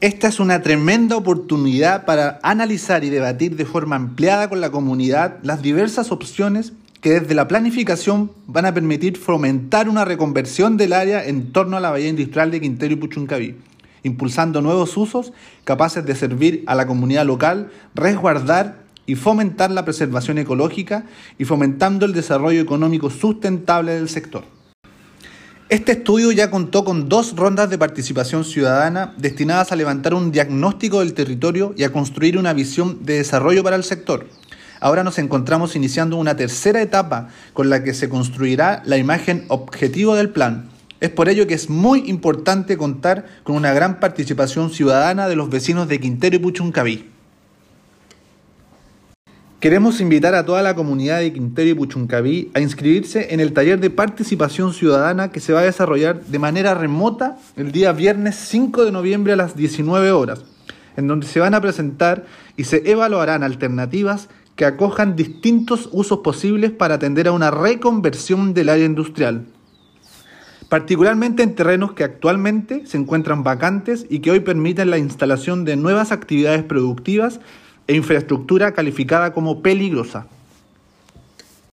Esta es una tremenda oportunidad para analizar y debatir de forma ampliada con la comunidad las diversas opciones que desde la planificación van a permitir fomentar una reconversión del área en torno a la bahía industrial de Quintero y Puchuncaví, impulsando nuevos usos capaces de servir a la comunidad local, resguardar y fomentar la preservación ecológica y fomentando el desarrollo económico sustentable del sector. Este estudio ya contó con dos rondas de participación ciudadana destinadas a levantar un diagnóstico del territorio y a construir una visión de desarrollo para el sector. Ahora nos encontramos iniciando una tercera etapa con la que se construirá la imagen objetivo del plan. Es por ello que es muy importante contar con una gran participación ciudadana de los vecinos de Quintero y Puchuncaví. Queremos invitar a toda la comunidad de Quintero y Puchuncaví a inscribirse en el taller de participación ciudadana que se va a desarrollar de manera remota el día viernes 5 de noviembre a las 19 horas, en donde se van a presentar y se evaluarán alternativas que acojan distintos usos posibles para atender a una reconversión del área industrial, particularmente en terrenos que actualmente se encuentran vacantes y que hoy permiten la instalación de nuevas actividades productivas e infraestructura calificada como peligrosa.